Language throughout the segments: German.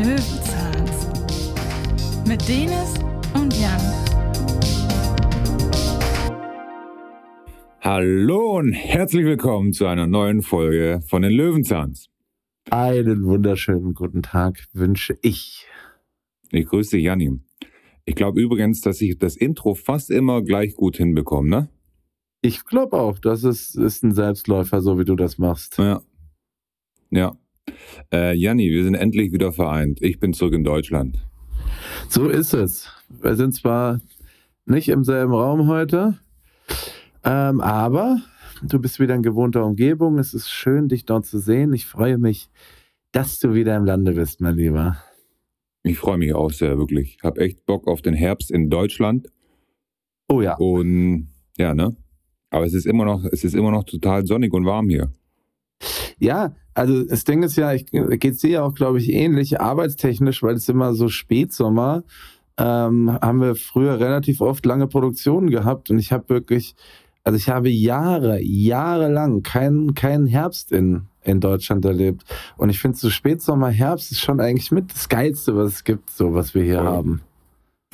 Löwenzahns. Mit Denis und Jan. Hallo und herzlich willkommen zu einer neuen Folge von den Löwenzahns. Einen wunderschönen guten Tag wünsche ich. Ich grüße dich, Janni. Ich glaube übrigens, dass ich das Intro fast immer gleich gut hinbekomme, ne? Ich glaube auch, das ist, ist ein Selbstläufer, so wie du das machst. Ja. Ja. Äh, Janni, wir sind endlich wieder vereint. Ich bin zurück in Deutschland. So ist es. Wir sind zwar nicht im selben Raum heute, ähm, aber du bist wieder in gewohnter Umgebung. Es ist schön, dich dort zu sehen. Ich freue mich, dass du wieder im Lande bist, mein Lieber. Ich freue mich auch sehr, wirklich. Ich habe echt Bock auf den Herbst in Deutschland. Oh ja. Und ja, ne? Aber es ist immer noch, es ist immer noch total sonnig und warm hier. Ja, also das Ding ist ja, ich geht es dir ja auch, glaube ich, ähnlich, arbeitstechnisch, weil es immer so Spätsommer, ähm, haben wir früher relativ oft lange Produktionen gehabt und ich habe wirklich, also ich habe Jahre, jahrelang keinen keinen Herbst in, in Deutschland erlebt. Und ich finde, so Spätsommer, Herbst ist schon eigentlich mit das Geilste, was es gibt, so was wir hier Voll. haben.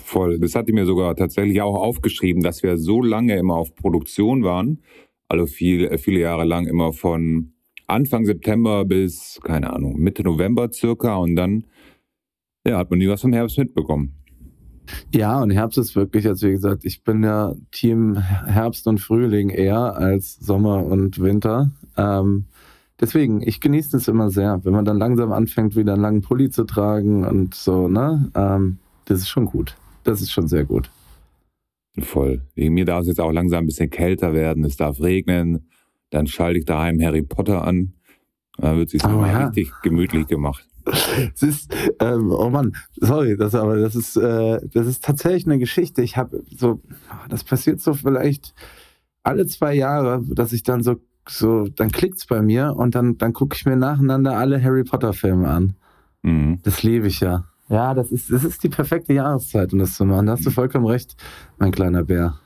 Voll. Das hatte ich mir sogar tatsächlich auch aufgeschrieben, dass wir so lange immer auf Produktion waren. Also viel, äh, viele Jahre lang immer von Anfang September bis, keine Ahnung, Mitte November circa. Und dann, ja, hat man nie was vom Herbst mitbekommen. Ja, und Herbst ist wirklich, also wie gesagt, ich bin ja Team Herbst und Frühling eher als Sommer und Winter. Ähm, deswegen, ich genieße es immer sehr, wenn man dann langsam anfängt, wieder einen langen Pulli zu tragen und so, ne? Ähm, das ist schon gut. Das ist schon sehr gut. Voll. Wegen mir darf es jetzt auch langsam ein bisschen kälter werden. Es darf regnen. Dann schalte ich daheim Harry Potter an. Da wird sich Oh, mal ja. richtig gemütlich gemacht. Es ist, ähm, oh Mann, sorry, das aber das ist, äh, das ist tatsächlich eine Geschichte. Ich habe so, das passiert so vielleicht alle zwei Jahre, dass ich dann so, so, dann klickt's bei mir und dann, dann gucke ich mir nacheinander alle Harry Potter Filme an. Mhm. Das liebe ich ja. Ja, das ist, das ist die perfekte Jahreszeit, um das zu machen. Da hast du vollkommen recht, mein kleiner Bär.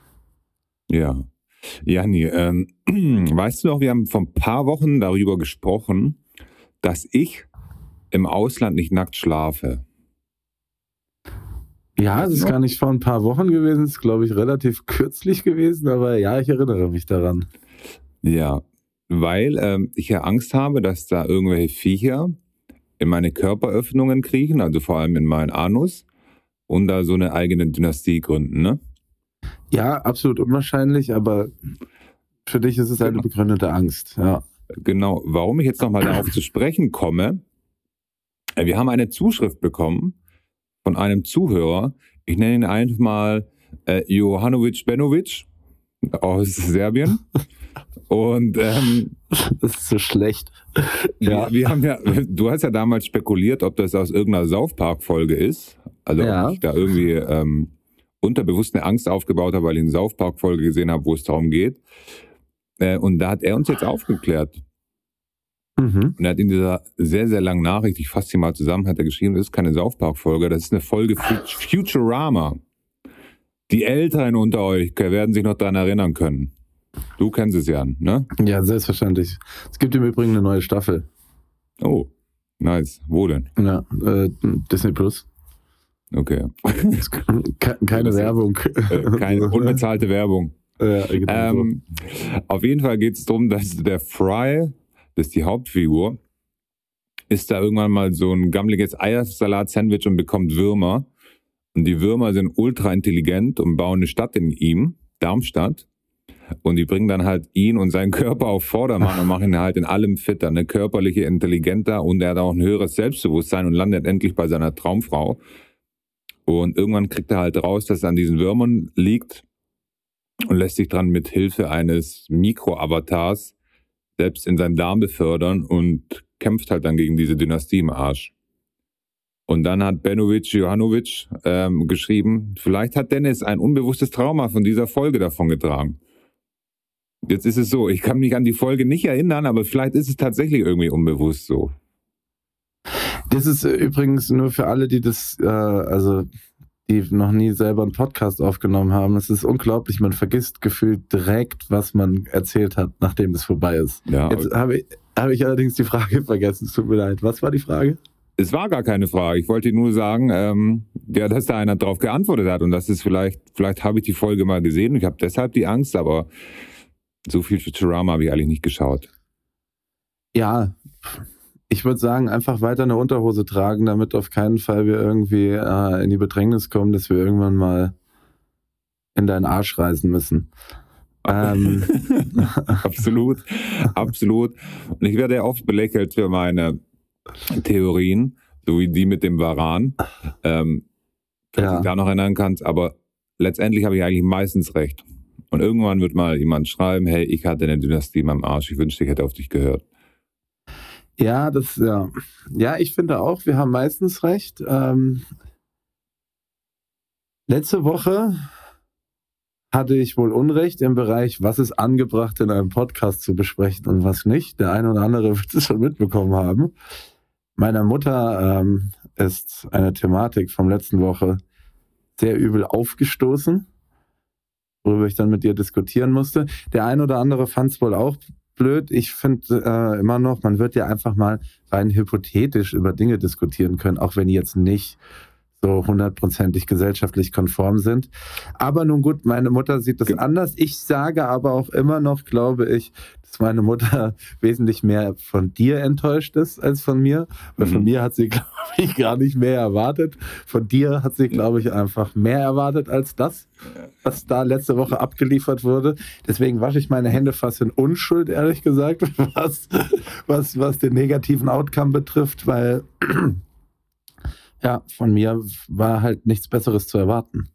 Ja. Janni, ähm, weißt du noch, wir haben vor ein paar Wochen darüber gesprochen, dass ich im Ausland nicht nackt schlafe. Ja, es ist gar nicht vor ein paar Wochen gewesen, es ist, glaube ich, relativ kürzlich gewesen, aber ja, ich erinnere mich daran. Ja, weil ähm, ich ja Angst habe, dass da irgendwelche Viecher in meine Körperöffnungen kriechen, also vor allem in meinen Anus, und da so eine eigene Dynastie gründen, ne? Ja, absolut unwahrscheinlich, aber für dich ist es eine Genau. begründete Angst. Ja. Genau, warum ich jetzt nochmal darauf zu sprechen komme, äh, wir haben eine Zuschrift bekommen von einem Zuhörer, ich nenne ihn einfach mal äh, Johanovic Benovic aus Serbien. Und ähm, Das ist so schlecht. ja. Wir haben ja, du hast ja damals spekuliert, ob das aus irgendeiner South Park Folge ist. Also Ja. ob ich da irgendwie ähm, unterbewusst eine Angst aufgebaut habe, weil ich eine South Park Folge gesehen habe, wo es darum geht. Äh, und da hat er uns jetzt aufgeklärt. Mhm. Und er hat in dieser sehr, sehr langen Nachricht, ich fasse sie mal zusammen, hat er geschrieben, das ist keine South Park Folge, das ist eine Folge Fut- Futurama. Die Älteren unter euch werden sich noch daran erinnern können. Du kennst es ja, ne? Ja, selbstverständlich. Es gibt im Übrigen eine neue Staffel. Oh, nice. Wo denn? Ja, äh, Disney Plus. Okay. Ke- Keine ist- Werbung. Äh, Keine unbezahlte Werbung. Ja, genau so. Ähm, auf jeden Fall geht es darum, dass der Fry, das ist die Hauptfigur, ist da irgendwann mal so ein gammeliges Eiersalat-Sandwich und bekommt Würmer. Und die Würmer sind ultra intelligent und bauen eine Stadt in ihm, Darmstadt. Und die bringen dann halt ihn und seinen Körper auf Vordermann und machen ihn halt in allem fitter, eine körperliche, intelligenter und er hat auch ein höheres Selbstbewusstsein und landet endlich bei seiner Traumfrau. Und irgendwann kriegt er halt raus, dass es an diesen Würmern liegt und lässt sich dran mit Hilfe eines Mikro-Avatars selbst in seinen Darm befördern und kämpft halt dann gegen diese Dynastie im Arsch. Und dann hat Benovic Johanovic ähm, geschrieben, vielleicht hat Dennis ein unbewusstes Trauma von dieser Folge davongetragen. Jetzt ist es so, ich kann mich an die Folge nicht erinnern, aber vielleicht ist es tatsächlich irgendwie unbewusst so. Das ist äh, übrigens nur für alle, die das, äh, also die noch nie selber einen Podcast aufgenommen haben. Es ist unglaublich, man vergisst gefühlt direkt, was man erzählt hat, nachdem es vorbei ist. Ja, Jetzt habe ich, habe ich allerdings die Frage vergessen, es tut mir leid. Was war die Frage? Es war gar keine Frage. Ich wollte nur sagen, ähm, ja, dass da einer drauf geantwortet hat und das ist vielleicht, vielleicht habe ich die Folge mal gesehen und ich habe deshalb die Angst, aber so viel Futurama habe ich eigentlich nicht geschaut. Ja, ich würde sagen, einfach weiter eine Unterhose tragen, damit auf keinen Fall wir irgendwie äh, in die Bedrängnis kommen, dass wir irgendwann mal in deinen Arsch reisen müssen. Ähm. absolut, absolut. Und ich werde ja oft belächelt für meine Theorien, so wie die mit dem Varan, ähm, ja. ich da noch erinnern kannst. Aber letztendlich habe ich eigentlich meistens recht. Und irgendwann wird mal jemand schreiben, hey, ich hatte eine Dynastie in meinem Arsch, ich wünschte, ich hätte auf dich gehört. Ja, das, ja. Ja, ich finde auch, wir haben meistens recht. Ähm, letzte Woche hatte ich wohl Unrecht im Bereich, was ist angebracht in einem Podcast zu besprechen und was nicht. Der eine oder andere wird es schon mitbekommen haben. Meiner Mutter ähm, ist eine Thematik vom letzten Woche sehr übel aufgestoßen, worüber ich dann mit dir diskutieren musste. Der eine oder andere fand es wohl auch blöd. Ich finde äh, immer noch, man wird ja einfach mal rein hypothetisch über Dinge diskutieren können, auch wenn die jetzt nicht so hundertprozentig gesellschaftlich konform sind. Aber nun gut, meine Mutter sieht das anders. Ich sage aber auch immer noch, glaube ich, dass meine Mutter wesentlich mehr von dir enttäuscht ist als von mir. Weil mhm. von mir hat sie, glaube ich, gar nicht mehr erwartet. Von dir hat sie, glaube ich, einfach mehr erwartet als das, was da letzte Woche abgeliefert wurde. Deswegen wasche ich meine Hände fast in Unschuld, ehrlich gesagt, was, was, was den negativen Outcome betrifft, weil ja, von mir war halt nichts Besseres zu erwarten.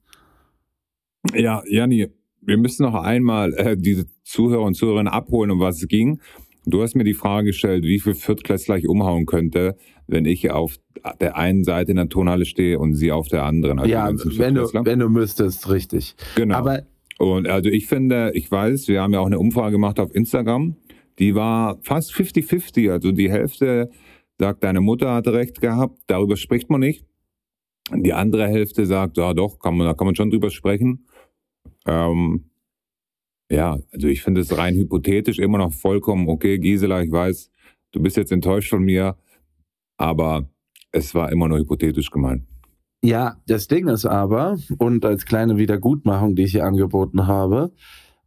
Ja, Janni, wir müssen noch einmal äh, diese Zuhörer und Zuhörerinnen abholen, um was es ging. Du hast mir die Frage gestellt, wie viel Viertklässler ich umhauen könnte, wenn ich auf der einen Seite in der Turnhalle stehe und sie auf der anderen. Also ja, wenn du, wenn du müsstest, richtig. Genau. Aber und also ich finde, ich weiß, wir haben ja auch eine Umfrage gemacht auf Instagram, die war fast 50-50, also die Hälfte sagt, deine Mutter hatte recht gehabt, darüber spricht man nicht. Die andere Hälfte sagt, ja doch, kann man, da kann man schon drüber sprechen. Ähm, ja, also ich finde es rein hypothetisch immer noch vollkommen okay. Gisela, ich weiß, du bist jetzt enttäuscht von mir, aber es war immer nur hypothetisch gemeint. Ja, das Ding ist aber, und als kleine Wiedergutmachung, die ich hier angeboten habe,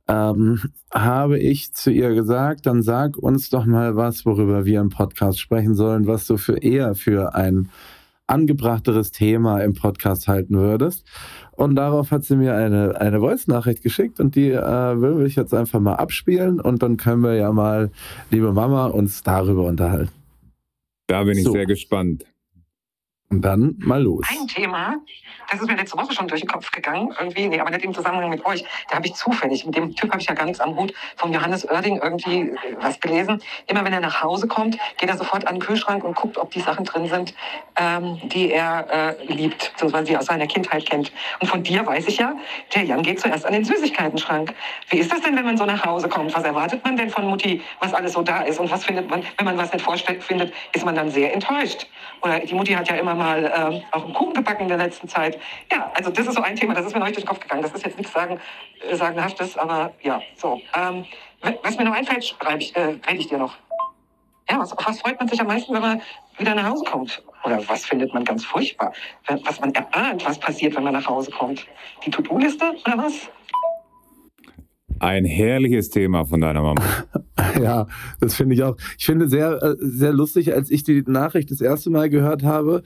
ähm, habe ich zu ihr gesagt, dann sag uns doch mal was, worüber wir im Podcast sprechen sollen, was du für eher für ein angebrachteres Thema im Podcast halten würdest. Und darauf hat sie mir eine, eine Voice-Nachricht geschickt und die äh, will ich jetzt einfach mal abspielen und dann können wir ja mal, liebe Mama, uns darüber unterhalten. Da bin ich so. sehr gespannt. Dann mal los. Ein Thema, das ist mir letzte Woche schon durch den Kopf gegangen, irgendwie, nee, aber nicht im Zusammenhang mit euch. Da habe ich zufällig, mit dem Typ habe ich ja gar nichts am Hut, von Johannes Oerding irgendwie was gelesen. Immer wenn er nach Hause kommt, geht er sofort an den Kühlschrank und guckt, ob die Sachen drin sind, ähm, die er äh, liebt, beziehungsweise die er aus seiner Kindheit kennt. Und von dir weiß ich ja, der Jan geht zuerst an den Süßigkeitenschrank. Wie ist das denn, wenn man so nach Hause kommt? Was erwartet man denn von Mutti, was alles so da ist? Und was findet man, wenn man was nicht vorstellt, findet, ist man dann sehr enttäuscht. Oder die Mutti hat ja immer mal äh, auch einen Kuchen gebacken in der letzten Zeit. Ja, also das ist so ein Thema, das ist mir neulich durch den Kopf gegangen. Das ist jetzt nichts sagen, äh, Sagenhaftes, aber ja, so. Ähm, was mir noch einfällt, schreibe ich, äh, rede ich dir noch. Ja, was, was freut man sich am meisten, wenn man wieder nach Hause kommt? Oder was findet man ganz furchtbar? Was man erahnt, was passiert, wenn man nach Hause kommt? Die To-Do-Liste oder was? Ein herrliches Thema von deiner Mama. ja, das finde ich auch. Ich finde sehr, äh, sehr lustig, als ich die Nachricht das erste Mal gehört habe,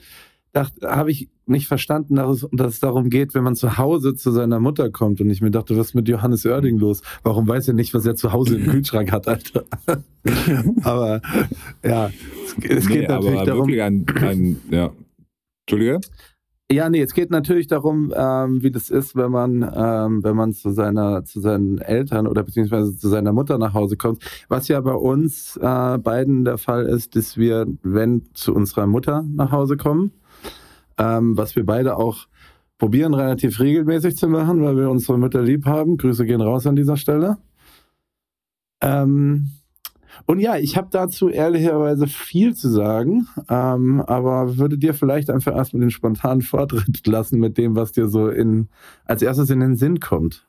habe ich nicht verstanden, dass es, dass es, darum geht, wenn man zu Hause zu seiner Mutter kommt. Und ich mir dachte, was ist mit Johannes Oerding los? Warum weiß er nicht, was er zu Hause im Kühlschrank hat, Alter? aber ja, es, es nee, geht natürlich darum. Ein, ein, ja. Entschuldige? Ja, nee, es geht natürlich darum, ähm, wie das ist, wenn man, ähm, wenn man zu seiner, zu seinen Eltern oder beziehungsweise zu seiner Mutter nach Hause kommt. Was ja bei uns äh, beiden der Fall ist, dass wir, wenn zu unserer Mutter nach Hause kommen, ähm, was wir beide auch probieren, relativ regelmäßig zu machen, weil wir unsere Mütter lieb haben. Grüße gehen raus an dieser Stelle. Ähm, und ja, ich habe dazu ehrlicherweise viel zu sagen, ähm, aber würde dir vielleicht einfach erstmal den spontanen Vortritt lassen mit dem, was dir so in, als erstes in den Sinn kommt.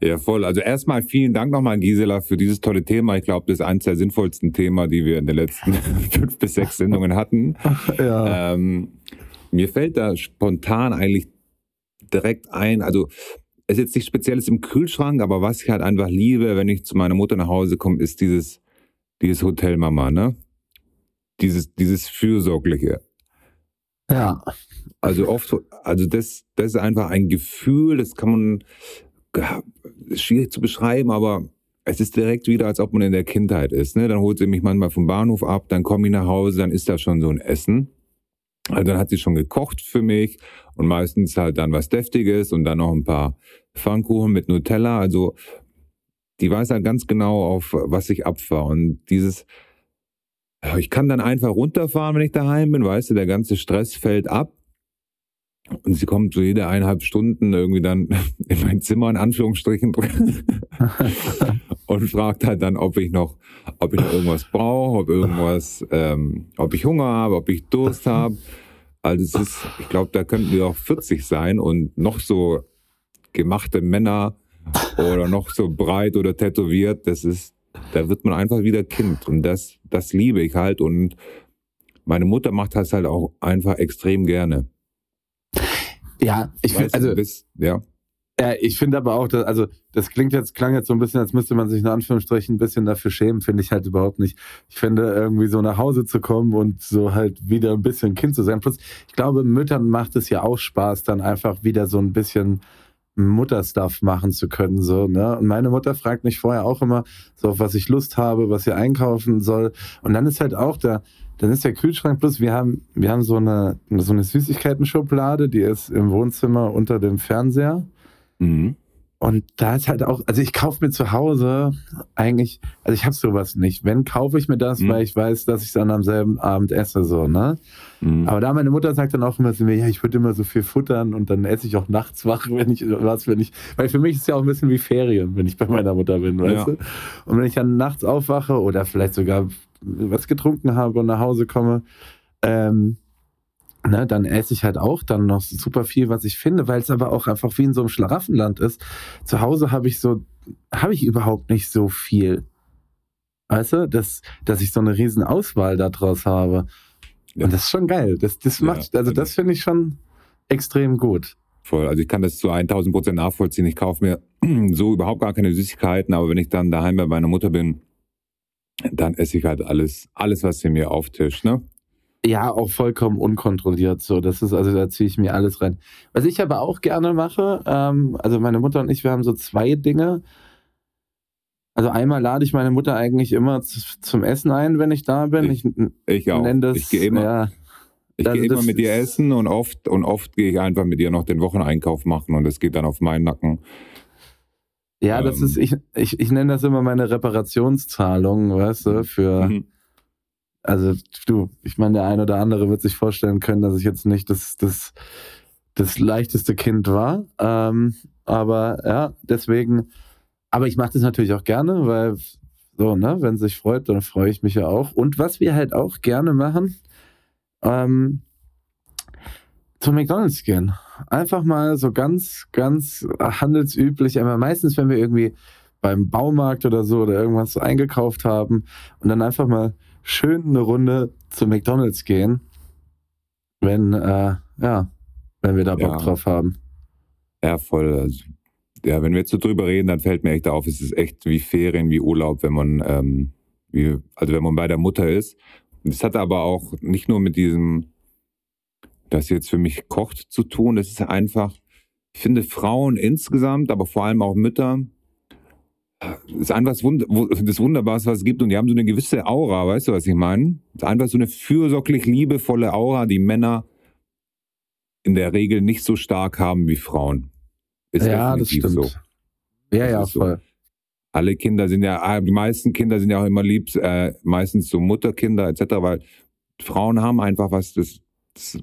Ja, voll. Also erstmal vielen Dank nochmal, Gisela, für dieses tolle Thema. Ich glaube, das ist eines der sinnvollsten Themen, die wir in den letzten fünf bis sechs Sendungen hatten. Ja. Ähm, mir fällt da spontan eigentlich direkt ein, also es ist jetzt nicht Spezielles im Kühlschrank, aber was ich halt einfach liebe, wenn ich zu meiner Mutter nach Hause komme, ist dieses, dieses Hotelmama, ne? Dieses, dieses Fürsorgliche. ja. Also oft, also das, das ist einfach ein Gefühl, das kann man, ja, ist schwierig zu beschreiben, aber es ist direkt wieder, als ob man in der Kindheit ist. Ne? Dann holt sie mich manchmal vom Bahnhof ab, dann komme ich nach Hause, dann ist da schon so ein Essen. Also dann hat sie schon gekocht für mich und meistens halt dann was Deftiges und dann noch ein paar Pfannkuchen mit Nutella. Also die weiß halt ganz genau, auf was ich abfahre. Und dieses, ich kann dann einfach runterfahren, wenn ich daheim bin, weißt du, der ganze Stress fällt ab. Und sie kommt so jede eineinhalb Stunden irgendwie dann in mein Zimmer in Anführungsstrichen und fragt halt dann, ob ich noch, ob ich noch irgendwas brauche, ob irgendwas, ähm, ob ich Hunger habe, ob ich Durst habe. Also es ist, ich glaube, da könnten wir auch 40 sein und noch so gemachte Männer oder noch so breit oder tätowiert, das ist, da wird man einfach wieder Kind und das, das liebe ich halt und meine Mutter macht das halt auch einfach extrem gerne. Ja, ich finde, also das, ja. Ja, ich finde aber auch, dass, also das klingt jetzt, klang jetzt so ein bisschen, als müsste man sich in Anführungsstrichen ein bisschen dafür schämen, finde ich halt überhaupt nicht. Ich finde, irgendwie so nach Hause zu kommen und so halt wieder ein bisschen Kind zu sein. Plus, ich glaube, Müttern macht es ja auch Spaß, dann einfach wieder so ein bisschen Mutterstuff machen zu können, so, ne? Und meine Mutter fragt mich vorher auch immer, so auf was ich Lust habe, was sie einkaufen soll. Und dann ist halt auch der, dann ist der Kühlschrank plus, wir haben, wir haben so eine, so eine Süßigkeiten-Schublade, die ist im Wohnzimmer unter dem Fernseher. Mhm. Und da ist halt auch, also ich kaufe mir zu Hause eigentlich, also ich habe sowas nicht. Wenn, kaufe ich mir das, Mhm. weil ich weiß, dass ich es dann am selben Abend esse, so, ne? Mhm. Aber da meine Mutter sagt dann auch immer zu mir, ja, ich würde immer so viel futtern und dann esse ich auch nachts wach, wenn ich was, wenn ich, weil für mich ist es ja auch ein bisschen wie Ferien, wenn ich bei meiner Mutter bin, weißt Ja. du? Und wenn ich dann nachts aufwache oder vielleicht sogar was getrunken habe und nach Hause komme, ähm, ne, dann esse ich halt auch dann noch super viel, was ich finde, weil es aber auch einfach wie in so einem Schlaraffenland ist. Zu Hause habe ich so, habe ich überhaupt nicht so viel. Weißt du, dass, dass ich so eine riesen Auswahl daraus habe. Ja. Und das ist schon geil. Das, das Ja, macht, also das finde ich schon extrem gut. Voll. Also ich kann das zu 1000 Prozent nachvollziehen. Ich kaufe mir so überhaupt gar keine Süßigkeiten, aber wenn ich dann daheim bei meiner Mutter bin, dann esse ich halt alles, alles, was sie mir auftischt, ne? Ja, auch vollkommen unkontrolliert. So, das ist also da ziehe ich mir alles rein. Was ich aber auch gerne mache, ähm, also meine Mutter und ich, wir haben so zwei Dinge. Also einmal lade ich meine Mutter eigentlich immer zum Essen ein, wenn ich da bin. Ich, Ich auch. nenne das ich gehe immer, ja, ich also gehe immer das mit ihr essen und oft und oft gehe ich einfach mit ihr noch den Wocheneinkauf machen und es geht dann auf meinen Nacken. ja, das Ähm. ist ich, ich ich nenne das immer meine Reparationszahlung, weißt du, für Mhm. Also du, ich meine, der ein oder andere wird sich vorstellen können, dass ich jetzt nicht das, das, das leichteste Kind war. Ähm, aber ja, deswegen, aber ich mache das natürlich auch gerne, weil so, ne, wenn sich freut, dann freue ich mich ja auch. Und was wir halt auch gerne machen, ähm, zum McDonalds gehen. Einfach mal so ganz, ganz handelsüblich, aber meistens, wenn wir irgendwie beim Baumarkt oder so oder irgendwas eingekauft haben und dann einfach mal schön eine Runde zu McDonalds gehen, wenn, äh, ja, wenn wir da Bock Ja. drauf haben. Ja, voll. Also, ja, wenn wir jetzt so drüber reden, dann fällt mir echt auf, es ist echt wie Ferien, wie Urlaub, wenn man, ähm, wie, also wenn man bei der Mutter ist. Das hat aber auch nicht nur mit diesem, das jetzt für mich kocht zu tun. Das ist einfach, ich finde Frauen insgesamt, aber vor allem auch Mütter, ist einfach das, Wund wo- das Wunderbarste, was es gibt. Und die haben so eine gewisse Aura, weißt du, was ich meine? Das ist einfach so eine fürsorglich liebevolle Aura, die Männer in der Regel nicht so stark haben wie Frauen. Ist ja, das stimmt. so. Ja, Das ja, ist so. voll. Alle Kinder sind ja, ah, die meisten Kinder sind ja auch immer lieb, äh, meistens so Mutterkinder etc., weil Frauen haben einfach was, das, das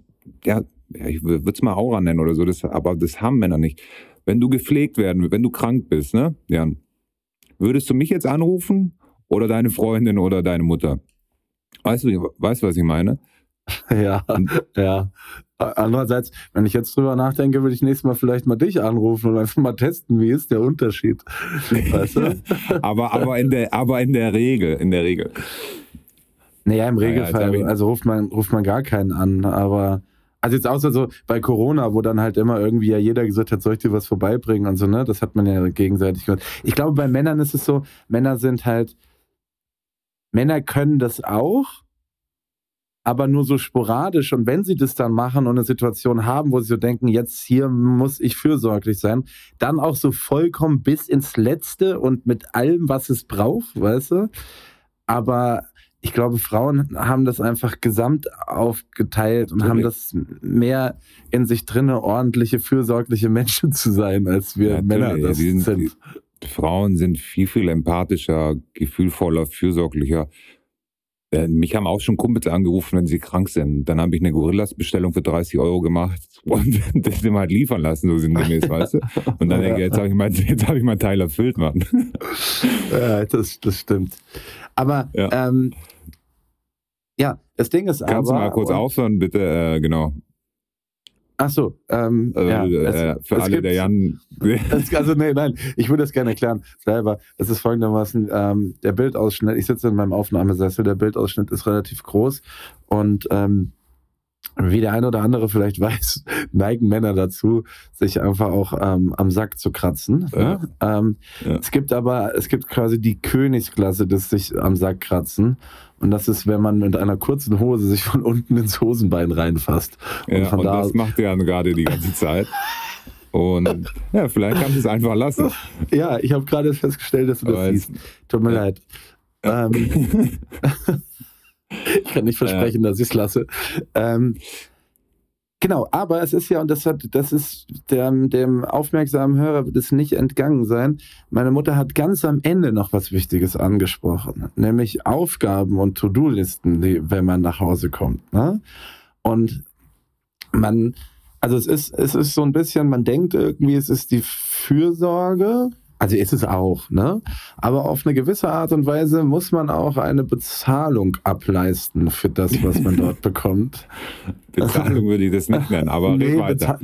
ja, ja, ich würde es mal Aura nennen oder so, das, aber das haben Männer nicht. Wenn du gepflegt werden, wenn du krank bist, ne, Jan, würdest du mich jetzt anrufen oder deine Freundin oder deine Mutter? Weißt du, weißt du, was ich meine? Ja, ja. Andererseits, wenn ich jetzt drüber nachdenke, würde ich nächstes Mal vielleicht mal dich anrufen und einfach mal testen, wie ist der Unterschied. Weißt du? aber, aber, in der, aber in der Regel, in der Regel. Naja, im Regelfall, ja, also ruft man, ruft man gar keinen an, aber also jetzt außer so bei Corona, wo dann halt immer irgendwie ja jeder gesagt hat, soll ich dir was vorbeibringen und so, ne? Das hat man ja gegenseitig gehört. Ich glaube, bei Männern ist es so, Männer sind halt, Männer können das auch, aber nur so sporadisch. Und wenn sie das dann machen und eine Situation haben, wo sie so denken, jetzt hier muss ich fürsorglich sein, dann auch so vollkommen bis ins Letzte und mit allem, was es braucht, weißt du? Aber ich glaube, Frauen haben das einfach gesamt aufgeteilt und haben das mehr in sich drinne, ordentliche, fürsorgliche Menschen zu sein, als wir ja, Männer das sind. Frauen sind viel, viel empathischer, gefühlvoller, fürsorglicher. Äh, mich haben auch schon Kumpels angerufen, wenn sie krank sind. Dann habe ich eine Gorillas-Bestellung für 30 Euro gemacht und das immer halt liefern lassen, so sinngemäß, weißt du? Und dann denke ich, jetzt habe ich, mein, hab ich meinen Teil erfüllt, Mann. Ja, das, das stimmt. Aber ja. Ähm, ja, das Ding ist Kannst aber... Kannst du mal kurz aufhören, bitte? Äh, genau. Ach so, ähm, also, ja, äh, es, für es alle, gibt, der Jan. also nee, nein, ich würde das gerne erklären selber. Es ist folgendermaßen, ähm, der Bildausschnitt, ich sitze in meinem Aufnahmesessel, der Bildausschnitt ist relativ groß und ähm, wie der eine oder andere vielleicht weiß, neigen Männer dazu, sich einfach auch ähm, am Sack zu kratzen. Ne? Ja. Ne? Ähm, ja. Es gibt aber, es gibt quasi die Königsklasse des sich am Sack kratzen. Und das ist, wenn man mit einer kurzen Hose sich von unten ins Hosenbein reinfasst. Und, ja, und da das macht er gerade die ganze Zeit. Und ja, vielleicht kannst du es einfach lassen. Ja, ich habe gerade festgestellt, dass du das siehst. Tut mir leid. Ähm, ich kann nicht versprechen, ja. dass ich es lasse. Ähm, genau, aber es ist ja, und das hat, das ist dem, dem aufmerksamen Hörer wird es nicht entgangen sein. Meine Mutter hat ganz am Ende noch was Wichtiges angesprochen, nämlich Aufgaben und To-Do-Listen, wenn man nach Hause kommt. Ne? Und man, also es ist, es ist so ein bisschen, man denkt irgendwie, es ist die Fürsorge, also ist es auch, ne? Aber auf eine gewisse Art und Weise muss man auch eine Bezahlung ableisten für das, was man dort bekommt. Bezahlung würde ich das nicht nennen, aber nee, weiter.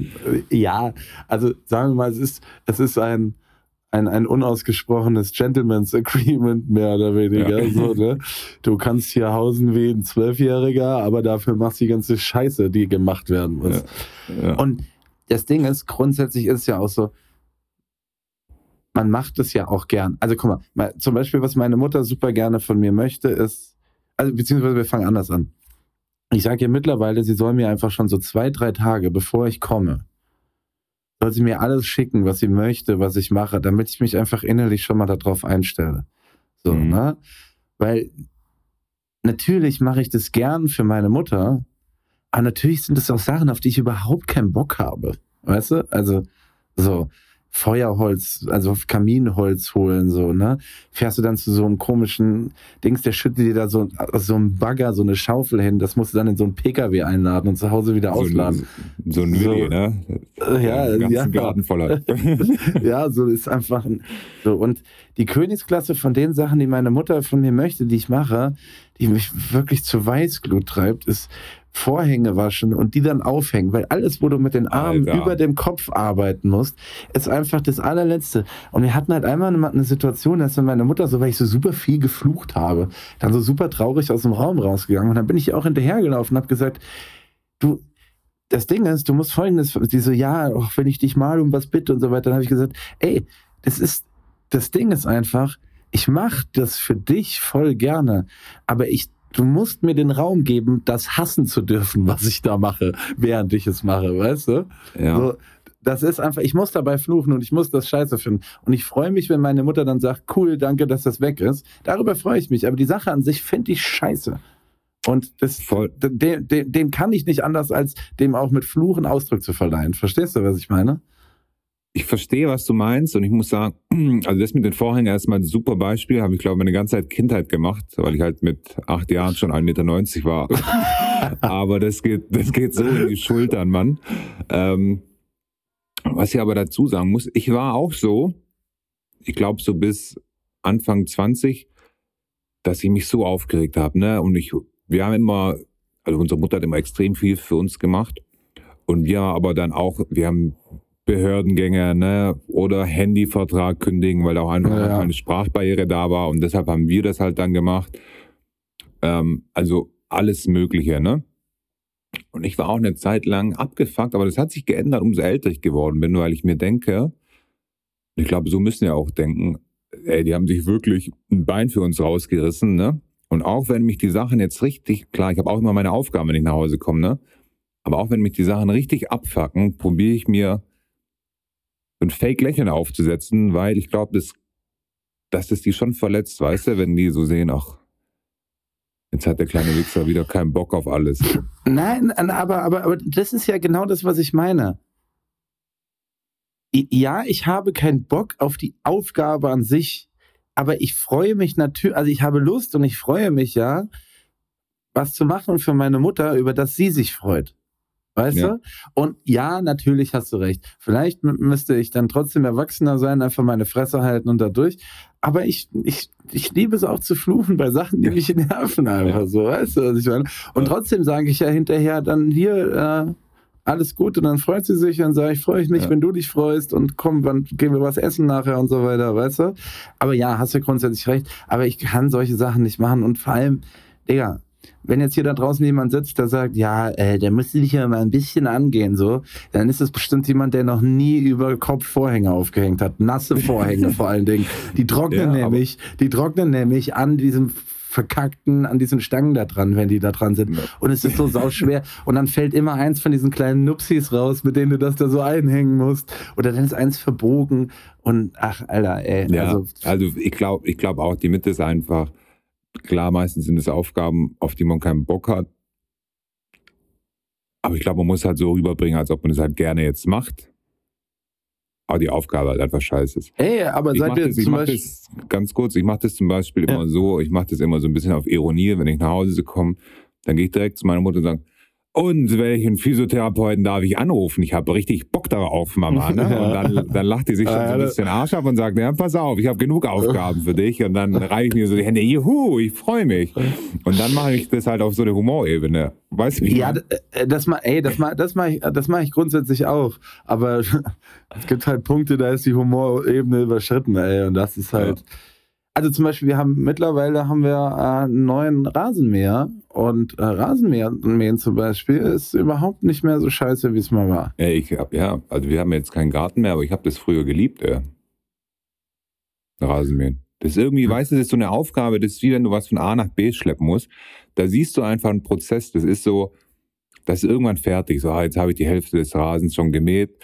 Ja, also sagen wir mal, es ist, es ist ein, ein, ein unausgesprochenes Gentleman's Agreement, mehr oder weniger. Ja. So, ne? Du kannst hier hausen wie ein Zwölfjähriger, aber dafür machst du die ganze Scheiße, die gemacht werden muss. Ja. Ja. Und das Ding ist, grundsätzlich ist es ja auch so, man macht es ja auch gern. Also guck mal, zum Beispiel, was meine Mutter super gerne von mir möchte, ist, also beziehungsweise wir fangen anders an. Ich sage ihr mittlerweile, sie soll mir einfach schon so zwei, drei Tage, bevor ich komme, soll sie mir alles schicken, was sie möchte, was ich mache, damit ich mich einfach innerlich schon mal darauf einstelle. So, mhm. ne? Weil natürlich mache ich das gern für meine Mutter, aber natürlich sind es auch Sachen, auf die ich überhaupt keinen Bock habe. Weißt du? Also, so. Feuerholz, also Kaminholz holen, so, ne? Fährst du dann zu so einem komischen Dings, der schüttet dir da so, so ein Bagger, so eine Schaufel hin, das musst du dann in so einen PKW einladen und zu Hause wieder ausladen. So ein, so ein Willi, ne? Ja, ja. ja. Garten voller. ja, so ist einfach so. Und die Königsklasse von den Sachen, die meine Mutter von mir möchte, die ich mache, die mich wirklich zu Weißglut treibt, ist Vorhänge waschen und die dann aufhängen, weil alles, wo du mit den Armen Alter. über dem Kopf arbeiten musst, ist einfach das allerletzte. Und wir hatten halt einmal eine, eine Situation, dass meine Mutter, so weil ich so super viel geflucht habe, dann so super traurig aus dem Raum rausgegangen und dann bin ich auch hinterhergelaufen und habe gesagt, du, das Ding ist, du musst folgendes, die so, ja, auch wenn ich dich mal um was bitte und so weiter, dann habe ich gesagt, ey, das ist, das Ding ist einfach, ich mache das für dich voll gerne, aber ich du musst mir den Raum geben, das hassen zu dürfen, was ich da mache, während ich es mache, weißt du? Ja. So, das ist einfach, ich muss dabei fluchen und ich muss das scheiße finden. Und ich freue mich, wenn meine Mutter dann sagt, cool, danke, dass das weg ist. Darüber freue ich mich. Aber die Sache an sich finde ich scheiße. Und das, Voll. Den, den, den kann ich nicht anders, als dem auch mit Fluchen Ausdruck zu verleihen. Verstehst du, was ich meine? Ich verstehe, was du meinst und ich muss sagen, also das mit den Vorhängen erstmal ein super Beispiel, habe ich glaube meine ganze Zeit Kindheit gemacht, weil ich halt mit acht Jahren schon 1,90 Meter war. aber das geht, das geht so in die Schultern, Mann. Ähm, was ich aber dazu sagen muss, ich war auch so, ich glaube so bis Anfang 20, dass ich mich so aufgeregt habe, ne? Und ich, wir haben immer also unsere Mutter hat immer extrem viel für uns gemacht. Und wir aber dann auch, wir haben Behördengänge, ne, oder Handyvertrag kündigen, weil da auch einfach Ja, ja. eine Sprachbarriere da war und deshalb haben wir das halt dann gemacht. Ähm, also alles Mögliche, ne? Und ich war auch eine Zeit lang abgefuckt, aber das hat sich geändert, umso älter ich geworden bin, weil ich mir denke, ich glaube, so müssen wir auch denken, ey, die haben sich wirklich ein Bein für uns rausgerissen, ne? Und auch wenn mich die Sachen jetzt richtig, klar, ich habe auch immer meine Aufgaben, wenn ich nach Hause komme, ne? Aber auch wenn mich die Sachen richtig abfacken, probiere ich mir ein Fake-Lächeln aufzusetzen, weil ich glaube, das, das die schon verletzt, weißt du, wenn die so sehen, ach, jetzt hat der kleine Wichser wieder keinen Bock auf alles. Nein, aber, aber, aber das ist ja genau das, was ich meine. Ja, ich habe keinen Bock auf die Aufgabe an sich, aber ich freue mich natürlich, also ich habe Lust und ich freue mich ja, was zu machen für meine Mutter, über das sie sich freut. Weißt Ja. du? Und ja, natürlich hast du recht. Vielleicht müsste ich dann trotzdem erwachsener sein, einfach meine Fresse halten und dadurch. Aber ich, ich, ich liebe es auch zu fluchen bei Sachen, die mich nerven einfach Ja. so, weißt du, was ich meine? Und Ja. trotzdem sage ich ja hinterher dann hier, äh, alles gut und dann freut sie sich und sage ich, freue ich mich, Ja. wenn du dich freust und komm, wann gehen wir was essen nachher und so weiter, weißt du? Aber ja, hast du grundsätzlich recht, aber ich kann solche Sachen nicht machen und vor allem, Digga, wenn jetzt hier da draußen jemand sitzt, der sagt, ja, äh, der müsste dich ja mal ein bisschen angehen, so, dann ist es bestimmt jemand, der noch nie über Kopf Vorhänge aufgehängt hat. Nasse Vorhänge vor allen Dingen. Die trocknen Ja, nämlich, die trocknen nämlich an diesem verkackten, an diesen Stangen da dran, wenn die da dran sind. Ja. Und es ist so sauschwer. Und dann fällt immer eins von diesen kleinen Nupsis raus, mit denen du das da so einhängen musst. Oder dann ist eins verbogen. Und ach, Alter, ey. Ja, Also, also, ich glaube ich glaub auch, die Mitte ist einfach, klar, meistens sind es Aufgaben, auf die man keinen Bock hat. Aber ich glaube, man muss halt so rüberbringen, als ob man es halt gerne jetzt macht. Aber die Aufgabe halt einfach scheiße ist. ey, aber Ich mache ihr das, ich zum mach Beispiel... das ganz kurz, ich mache das zum Beispiel Ja. immer so, ich mache das immer so ein bisschen auf Ironie, wenn ich nach Hause komme, dann gehe ich direkt zu meiner Mutter und sage, und welchen Physiotherapeuten darf ich anrufen? Ich habe richtig Bock darauf, Mama. Ne? Und dann, dann lacht die sich schon so ein bisschen Arsch ab und sagt, ja, pass auf, ich habe genug Aufgaben für dich. Und dann reiche ich mir so die Hände, juhu, ich freue mich. Und dann mache ich das halt auf so eine Humorebene. Weißt du, wie Ja, d- äh, das ma, ey, das ma, das mache ich, das mach ich grundsätzlich auch. Aber es gibt halt Punkte, da ist die Humorebene überschritten, ey. Und das ist halt. Also zum Beispiel, wir haben mittlerweile haben wir äh, einen neuen Rasenmäher und äh, Rasenmähen zum Beispiel ist überhaupt nicht mehr so scheiße, wie es mal war. Ja, ich hab, ja, also wir haben jetzt keinen Garten mehr, aber ich habe das früher geliebt, ey. Rasenmähen. Das ist irgendwie, weißt du, das ist so eine Aufgabe, das ist wie wenn du was von A nach B schleppen musst. Da siehst du einfach einen Prozess, das ist so, das ist irgendwann fertig. So, ah, jetzt habe ich die Hälfte des Rasens schon gemäht.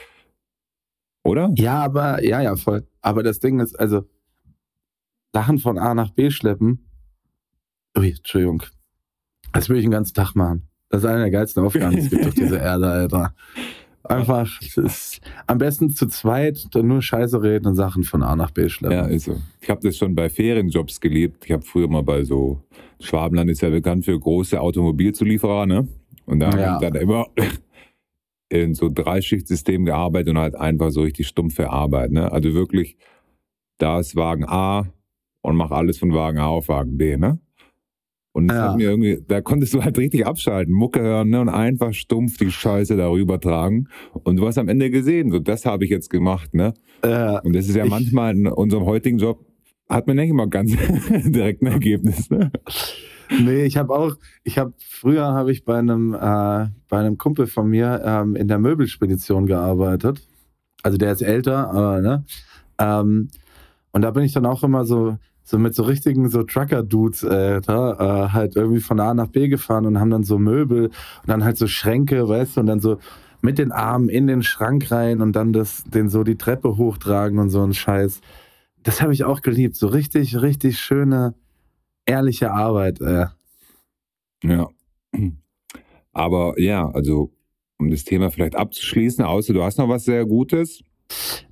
Oder? Ja, aber, ja, ja, voll. Aber das Ding ist, also, Sachen von A nach B schleppen. Ui, Entschuldigung. Das will ich den ganzen Tag machen. Das ist eine der geilsten Aufgaben, die es gibt auf dieser Erde, Alter. Einfach, ist am besten zu zweit dann nur Scheiße reden und Sachen von A nach B schleppen. Ja, ist so. Ich habe das schon bei Ferienjobs geliebt. Ich habe früher mal bei so, Schwabenland ist ja bekannt für große Automobilzulieferer, ne? Und da Ja. habe ich dann immer in so Dreischichtsystem gearbeitet und halt einfach so richtig stumpfe Arbeit, ne? Also wirklich, da ist Wagen A und mach alles von Wagen A auf Wagen B, ne? Und das Ja. hat mir irgendwie, da konntest du halt richtig abschalten, Mucke hören, ne? Und einfach stumpf die Scheiße darüber tragen. Und du hast am Ende gesehen, so das habe ich jetzt gemacht, ne? Äh, Und das ist ja manchmal in unserem heutigen Job, hat man nicht immer ganz direkt ein Ergebnis. Ne? nee, ich habe auch, ich habe, früher habe ich bei einem, äh, bei einem Kumpel von mir ähm, in der Möbelspedition gearbeitet. Also der ist älter, aber, ne? Ähm, und da bin ich dann auch immer so, so mit so richtigen so Trucker-Dudes äh, da, äh, halt irgendwie von A nach B gefahren und haben dann so Möbel und dann halt so Schränke, weißt du, und dann so mit den Armen in den Schrank rein und dann das, den so die Treppe hochtragen und so ein Scheiß. Das habe ich auch geliebt. So richtig, richtig schöne, ehrliche Arbeit. Äh. Ja. Aber ja, also um das Thema vielleicht abzuschließen, außer du hast noch was sehr Gutes.